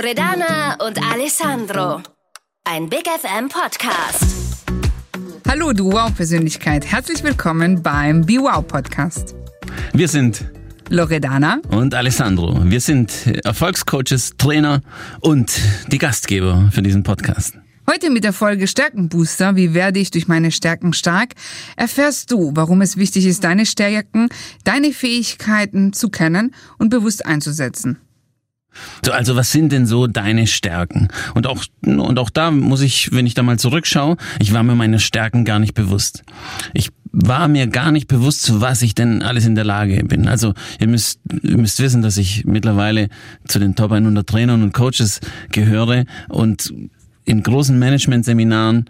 Loredana und Alessandro. Ein Big FM Podcast. Hallo, du Wow-Persönlichkeit. Herzlich willkommen beim Be Wow Podcast. Wir sind Loredana und Alessandro. Wir sind Erfolgscoaches, Trainer und die Gastgeber für diesen Podcast. Heute mit der Folge Stärkenbooster, wie werde ich durch meine Stärken stark, erfährst du, warum es wichtig ist, deine Stärken, deine Fähigkeiten zu kennen und bewusst einzusetzen. So, also was sind denn so deine Stärken? Und auch, und auch da muss ich, wenn ich da mal zurückschaue, ich war mir meine Stärken gar nicht bewusst. Ich war mir gar nicht bewusst, zu was ich denn alles in der Lage bin. Also ihr müsst, ihr müsst wissen, dass ich mittlerweile zu den Top 100 Trainern und Coaches gehöre und in großen Management-Seminaren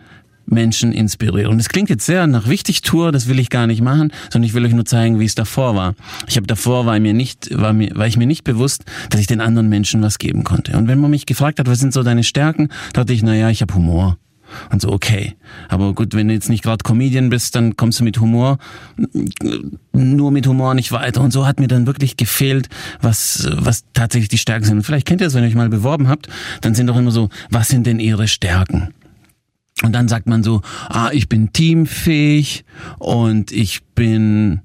Menschen inspiriere. Und es klingt jetzt sehr nach Wichtigtour, das will ich gar nicht machen, sondern ich will euch nur zeigen, wie es davor war. Ich habe davor war mir nicht, war mir, war ich mir nicht bewusst, dass ich den anderen Menschen was geben konnte. Und wenn man mich gefragt hat, was sind so deine Stärken, dachte ich, na ja, ich habe Humor. Und so, okay. Aber gut, wenn du jetzt nicht gerade Comedian bist, dann kommst du mit Humor, nur mit Humor nicht weiter. Und so hat mir dann wirklich gefehlt, was, was tatsächlich die Stärken sind. Und vielleicht kennt ihr das, wenn ihr euch mal beworben habt, dann sind doch immer so, was sind denn ihre Stärken? Und dann sagt man so, ah, ich bin teamfähig und ich bin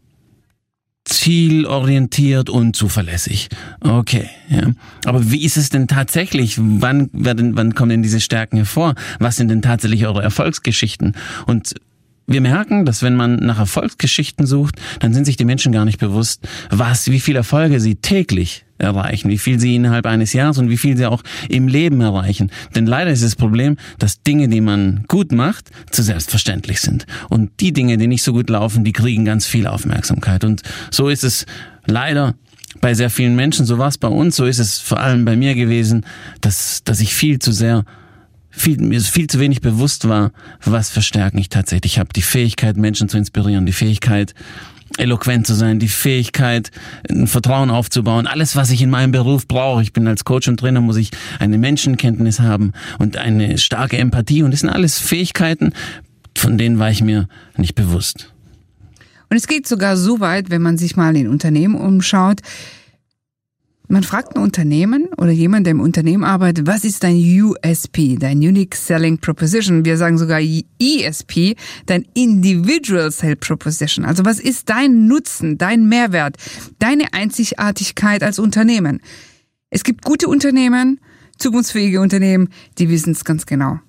zielorientiert und zuverlässig. Okay, ja. Aber wie ist es denn tatsächlich? Wann werden, wann kommen denn diese Stärken hervor? Was sind denn tatsächlich eure Erfolgsgeschichten? Und wir merken, dass wenn man nach Erfolgsgeschichten sucht, dann sind sich die Menschen gar nicht bewusst, was, wie viel Erfolge sie täglich erreichen, wie viel sie innerhalb eines Jahres und wie viel sie auch im Leben erreichen. Denn leider ist das Problem, dass Dinge, die man gut macht, zu selbstverständlich sind. Und die Dinge, die nicht so gut laufen, die kriegen ganz viel Aufmerksamkeit. Und so ist es leider bei sehr vielen Menschen, so war es bei uns, so ist es vor allem bei mir gewesen, dass, dass ich viel zu sehr viel, mir viel zu wenig bewusst war, was für Stärken ich tatsächlich habe. Die Fähigkeit, Menschen zu inspirieren, die Fähigkeit, eloquent zu sein, die Fähigkeit, ein Vertrauen aufzubauen, alles, was ich in meinem Beruf brauche. Ich bin als Coach und Trainer, muss ich eine Menschenkenntnis haben und eine starke Empathie. Und das sind alles Fähigkeiten, von denen war ich mir nicht bewusst. Und es geht sogar so weit, wenn man sich mal in Unternehmen umschaut, man fragt ein Unternehmen oder jemand, der im Unternehmen arbeitet, was ist dein USP, dein Unique Selling Proposition? Wir sagen sogar ESP, dein Individual Sell Proposition. Also was ist dein Nutzen, dein Mehrwert, deine Einzigartigkeit als Unternehmen? Es gibt gute Unternehmen, zukunftsfähige Unternehmen, die wissen es ganz genau.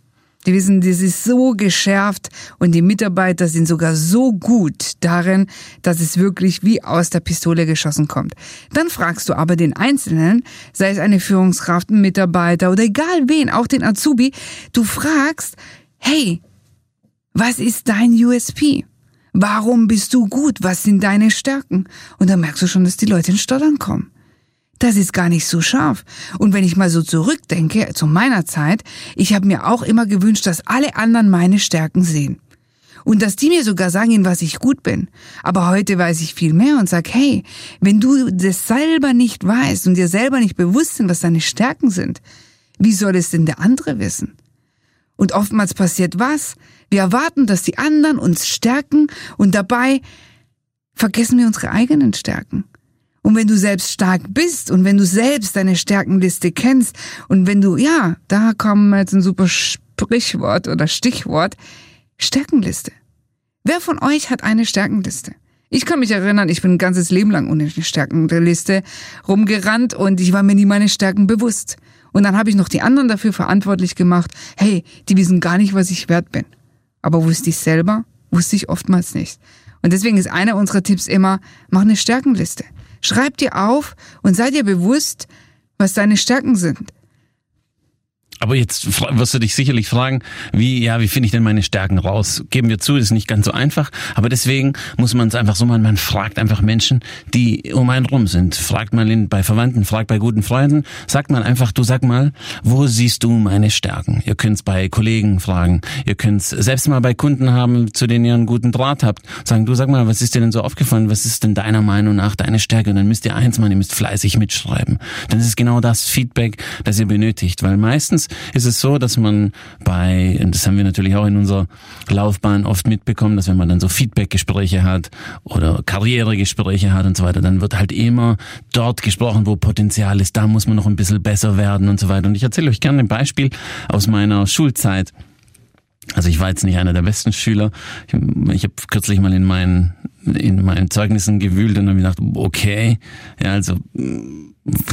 Die wissen, das ist so geschärft und die Mitarbeiter sind sogar so gut darin, dass es wirklich wie aus der Pistole geschossen kommt. Dann fragst du aber den Einzelnen, sei es eine Führungskraft, ein Mitarbeiter oder egal wen, auch den Azubi, du fragst, hey, was ist dein USP? Warum bist du gut? Was sind deine Stärken? Und dann merkst du schon, dass die Leute in Stottern kommen das ist gar nicht so scharf. Und wenn ich mal so zurückdenke zu meiner Zeit, ich habe mir auch immer gewünscht, dass alle anderen meine Stärken sehen. Und dass die mir sogar sagen, in was ich gut bin. Aber heute weiß ich viel mehr und sag, hey, wenn du das selber nicht weißt und dir selber nicht bewusst sind, was deine Stärken sind, wie soll es denn der andere wissen? Und oftmals passiert was? Wir erwarten, dass die anderen uns stärken und dabei vergessen wir unsere eigenen Stärken. Und wenn du selbst stark bist und wenn du selbst deine Stärkenliste kennst und wenn du, ja, da kommen jetzt ein super Sprichwort oder Stichwort, Stärkenliste. Wer von euch hat eine Stärkenliste? Ich kann mich erinnern, ich bin ein ganzes Leben lang ohne eine Stärkenliste rumgerannt und ich war mir nie meine Stärken bewusst. Und dann habe ich noch die anderen dafür verantwortlich gemacht, hey, die wissen gar nicht, was ich wert bin. Aber wusste ich selber? Wusste ich oftmals nicht. Und deswegen ist einer unserer Tipps immer, mach eine Stärkenliste. Schreib dir auf und sei dir bewusst, was deine Stärken sind. Aber jetzt wirst du dich sicherlich fragen, wie, ja, wie finde ich denn meine Stärken raus? Geben wir zu, ist nicht ganz so einfach. Aber deswegen muss man es einfach so machen, man fragt einfach Menschen, die um einen rum sind. Fragt mal bei Verwandten, fragt bei guten Freunden, sagt man einfach, du sag mal, wo siehst du meine Stärken? Ihr könnt es bei Kollegen fragen, ihr könnt es selbst mal bei Kunden haben, zu denen ihr einen guten Draht habt. Sagen, du sag mal, was ist dir denn so aufgefallen? Was ist denn deiner Meinung nach deine Stärke? Und dann müsst ihr eins machen, ihr müsst fleißig mitschreiben. Dann ist genau das Feedback, das ihr benötigt. Weil meistens ist es so, dass man bei, das haben wir natürlich auch in unserer Laufbahn oft mitbekommen, dass wenn man dann so Feedbackgespräche hat oder Karrieregespräche hat und so weiter, dann wird halt immer dort gesprochen, wo Potenzial ist, da muss man noch ein bisschen besser werden und so weiter. Und ich erzähle euch gerne ein Beispiel aus meiner Schulzeit. Also ich war jetzt nicht einer der besten Schüler. Ich, ich habe kürzlich mal in meinen in meinen Zeugnissen gewühlt und habe gedacht, okay, ja, also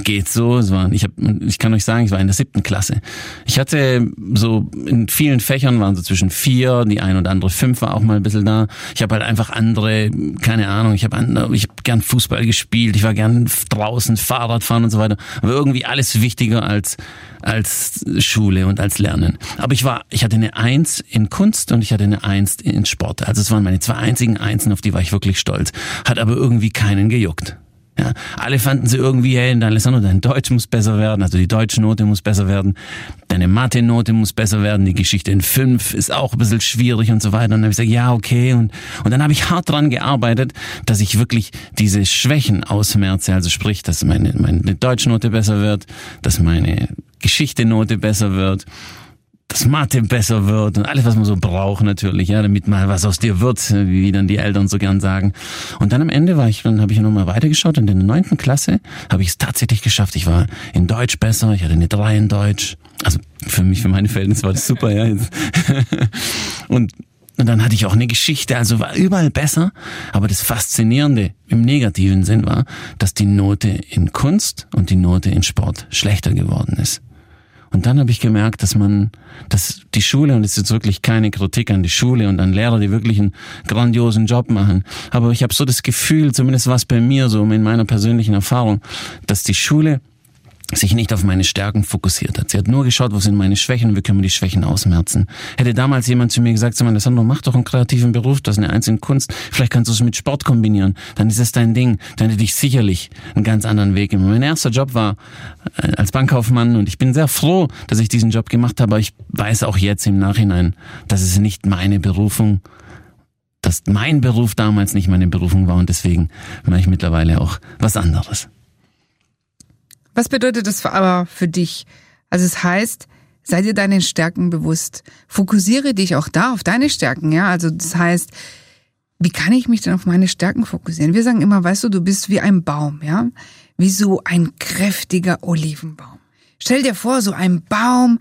geht so. Es war, ich, hab, ich kann euch sagen, ich war in der siebten Klasse. Ich hatte so in vielen Fächern waren so zwischen vier, die ein und andere fünf war auch mal ein bisschen da. Ich habe halt einfach andere, keine Ahnung, ich habe ich hab gern Fußball gespielt, ich war gern draußen Fahrrad fahren und so weiter. Aber irgendwie alles wichtiger als als Schule und als Lernen. Aber ich war, ich hatte eine Eins in Kunst und ich hatte eine Eins in Sport. Also es waren meine zwei einzigen Einsen, auf die war ich wirklich stolz. Hat aber irgendwie keinen gejuckt. Ja, alle fanden sie irgendwie, hey, Alessandro, dein Deutsch muss besser werden, also die deutsche Note muss besser werden, deine Mathe-Note muss besser werden, die Geschichte in fünf ist auch ein bisschen schwierig und so weiter. Und dann habe ich gesagt, ja, okay. Und, und dann habe ich hart dran gearbeitet, dass ich wirklich diese Schwächen ausmerze, also sprich, dass meine, meine Deutschnote besser wird, dass meine Geschichte-Note besser wird dass Mathe besser wird und alles, was man so braucht natürlich, ja, damit mal was aus dir wird, wie dann die Eltern so gern sagen. Und dann am Ende war ich, dann habe ich nochmal weitergeschaut und in der neunten Klasse habe ich es tatsächlich geschafft. Ich war in Deutsch besser, ich hatte eine drei in Deutsch. Also für mich, für meine Verhältnisse war das super, ja. Und und dann hatte ich auch eine Geschichte, also war überall besser. Aber das Faszinierende im negativen Sinn war, dass die Note in Kunst und die Note in Sport schlechter geworden ist. Und dann habe ich gemerkt, dass man, dass die Schule, und es ist jetzt wirklich keine Kritik an die Schule und an Lehrer, die wirklich einen grandiosen Job machen, aber ich habe so das Gefühl, zumindest was bei mir so in meiner persönlichen Erfahrung, dass die Schule sich nicht auf meine Stärken fokussiert hat. Sie hat nur geschaut, wo sind meine Schwächen und wie können wir die Schwächen ausmerzen. Hätte damals jemand zu mir gesagt, sag Alessandro, mach doch einen kreativen Beruf, das ist eine einzelne Kunst, vielleicht kannst du es mit Sport kombinieren, dann ist es dein Ding, dann hätte ich sicherlich einen ganz anderen Weg. Mein erster Job war äh, als Bankkaufmann und ich bin sehr froh, dass ich diesen Job gemacht habe, aber ich weiß auch jetzt im Nachhinein, dass es nicht meine Berufung dass mein Beruf damals nicht meine Berufung war und deswegen mache ich mittlerweile auch was anderes. Was bedeutet das aber für dich? Also es heißt, sei dir deinen Stärken bewusst. Fokussiere dich auch da auf deine Stärken, ja? Also das heißt, wie kann ich mich denn auf meine Stärken fokussieren? Wir sagen immer, weißt du, du bist wie ein Baum, ja? Wie so ein kräftiger Olivenbaum. Stell dir vor, so ein Baum,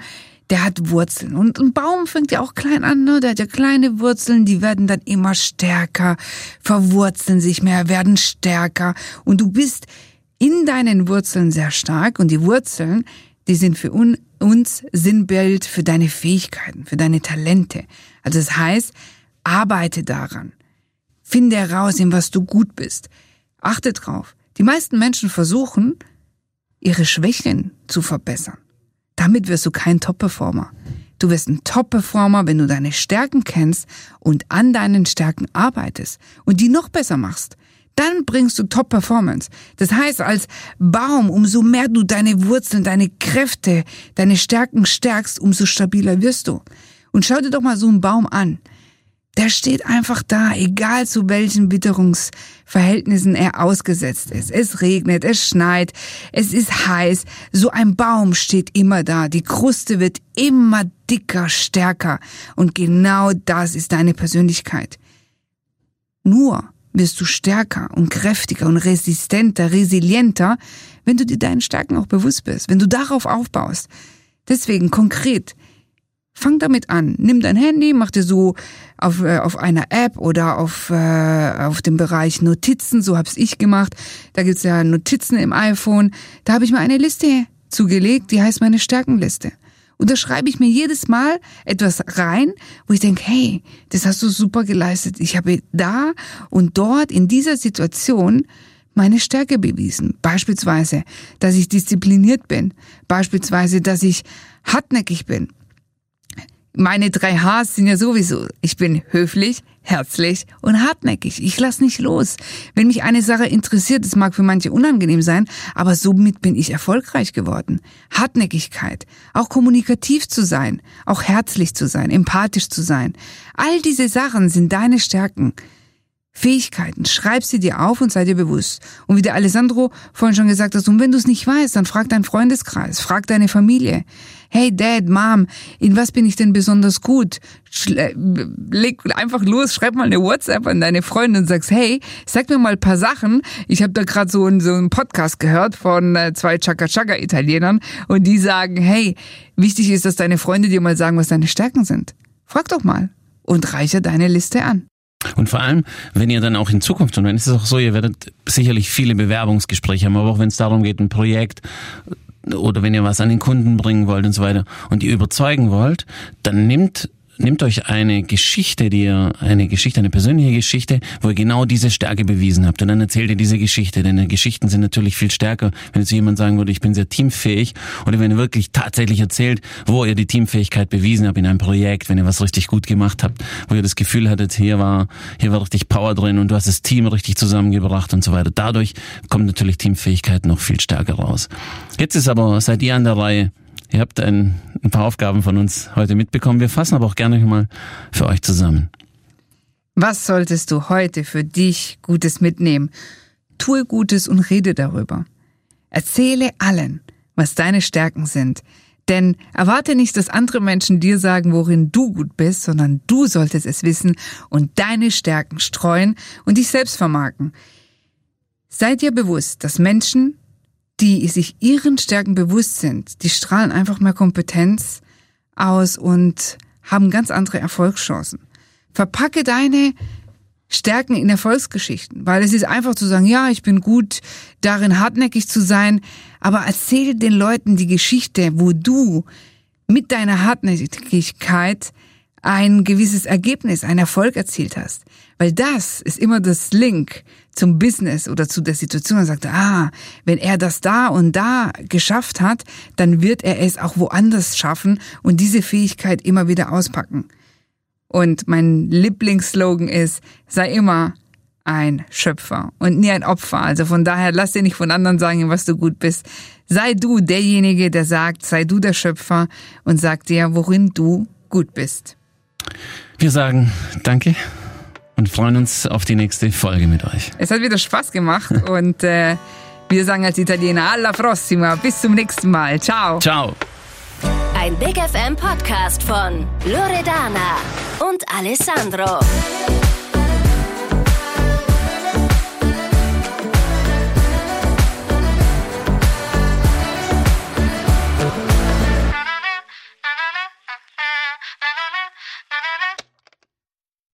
der hat Wurzeln. Und ein Baum fängt ja auch klein an, ne? Der hat ja kleine Wurzeln, die werden dann immer stärker, verwurzeln sich mehr, werden stärker. Und du bist in deinen Wurzeln sehr stark und die Wurzeln, die sind für un uns Sinnbild für deine Fähigkeiten, für deine Talente. Also das heißt, arbeite daran. Finde heraus, in was du gut bist. Achte drauf. Die meisten Menschen versuchen, ihre Schwächen zu verbessern. Damit wirst du kein Top-Performer. Du wirst ein Top-Performer, wenn du deine Stärken kennst und an deinen Stärken arbeitest und die noch besser machst dann bringst du Top-Performance. Das heißt, als Baum, umso mehr du deine Wurzeln, deine Kräfte, deine Stärken stärkst, umso stabiler wirst du. Und schau dir doch mal so einen Baum an. Der steht einfach da, egal zu welchen Witterungsverhältnissen er ausgesetzt ist. Es regnet, es schneit, es ist heiß. So ein Baum steht immer da. Die Kruste wird immer dicker, stärker. Und genau das ist deine Persönlichkeit. Nur wirst du stärker und kräftiger und resistenter, resilienter, wenn du dir deinen Stärken auch bewusst bist, wenn du darauf aufbaust. Deswegen konkret, fang damit an. Nimm dein Handy, mach dir so auf, äh, auf einer App oder auf, äh, auf dem Bereich Notizen, so hab's ich gemacht. Da gibt's ja Notizen im iPhone. Da habe ich mir eine Liste zugelegt, die heißt meine Stärkenliste. Und da schreibe ich mir jedes Mal etwas rein, wo ich denke, hey, das hast du super geleistet. Ich habe da und dort in dieser Situation meine Stärke bewiesen. Beispielsweise, dass ich diszipliniert bin. Beispielsweise, dass ich hartnäckig bin. Meine drei Hs sind ja sowieso, ich bin höflich, herzlich und hartnäckig. Ich lass nicht los. Wenn mich eine Sache interessiert, es mag für manche unangenehm sein, aber somit bin ich erfolgreich geworden. Hartnäckigkeit, auch kommunikativ zu sein, auch herzlich zu sein, empathisch zu sein. All diese Sachen sind deine Stärken. Fähigkeiten, schreib sie dir auf und sei dir bewusst. Und wie der Alessandro vorhin schon gesagt hat, und wenn du es nicht weißt, dann frag deinen Freundeskreis, frag deine Familie. Hey Dad, Mom, in was bin ich denn besonders gut? Schle leg einfach los, schreib mal eine WhatsApp an deine Freundin und sagst, hey, sag mir mal ein paar Sachen. Ich habe da gerade so, so einen Podcast gehört von äh, zwei Chaka-Chaka-Italienern und die sagen, hey, wichtig ist, dass deine Freunde dir mal sagen, was deine Stärken sind. Frag doch mal und reiche deine Liste an. Und vor allem, wenn ihr dann auch in Zukunft, und wenn es ist auch so, ihr werdet sicherlich viele Bewerbungsgespräche haben, aber auch wenn es darum geht, ein Projekt oder wenn ihr was an den Kunden bringen wollt und so weiter und ihr überzeugen wollt, dann nimmt nehmt euch eine Geschichte, die ihr, eine Geschichte, eine persönliche Geschichte, wo ihr genau diese Stärke bewiesen habt. Und dann erzählt ihr diese Geschichte. Denn Geschichten sind natürlich viel stärker, wenn jetzt jemand sagen würde, ich bin sehr teamfähig. Oder wenn ihr wirklich tatsächlich erzählt, wo ihr die Teamfähigkeit bewiesen habt in einem Projekt, wenn ihr was richtig gut gemacht habt, wo ihr das Gefühl hattet, hier war, hier war richtig Power drin und du hast das Team richtig zusammengebracht und so weiter. Dadurch kommt natürlich Teamfähigkeit noch viel stärker raus. Jetzt ist aber, seid ihr an der Reihe, Ihr habt ein, ein paar Aufgaben von uns heute mitbekommen. Wir fassen aber auch gerne mal für euch zusammen. Was solltest du heute für dich Gutes mitnehmen? Tue Gutes und rede darüber. Erzähle allen, was deine Stärken sind. Denn erwarte nicht, dass andere Menschen dir sagen, worin du gut bist, sondern du solltest es wissen und deine Stärken streuen und dich selbst vermarken. Sei dir bewusst, dass Menschen die sich ihren Stärken bewusst sind, die strahlen einfach mehr Kompetenz aus und haben ganz andere Erfolgschancen. Verpacke deine Stärken in Erfolgsgeschichten, weil es ist einfach zu sagen, ja, ich bin gut darin, hartnäckig zu sein, aber erzähl den Leuten die Geschichte, wo du mit deiner Hartnäckigkeit ein gewisses Ergebnis, einen Erfolg erzielt hast. Weil das ist immer das Link zum Business oder zu der Situation. Er sagt, ah, wenn er das da und da geschafft hat, dann wird er es auch woanders schaffen und diese Fähigkeit immer wieder auspacken. Und mein Lieblingsslogan ist, sei immer ein Schöpfer und nie ein Opfer. Also von daher lass dir nicht von anderen sagen, was du gut bist. Sei du derjenige, der sagt, sei du der Schöpfer und sag dir, worin du gut bist. Wir sagen Danke und freuen uns auf die nächste Folge mit euch. Es hat wieder Spaß gemacht und äh, wir sagen als Italiener alla prossima. Bis zum nächsten Mal. Ciao. Ciao. Ein Big FM Podcast von Loredana und Alessandro.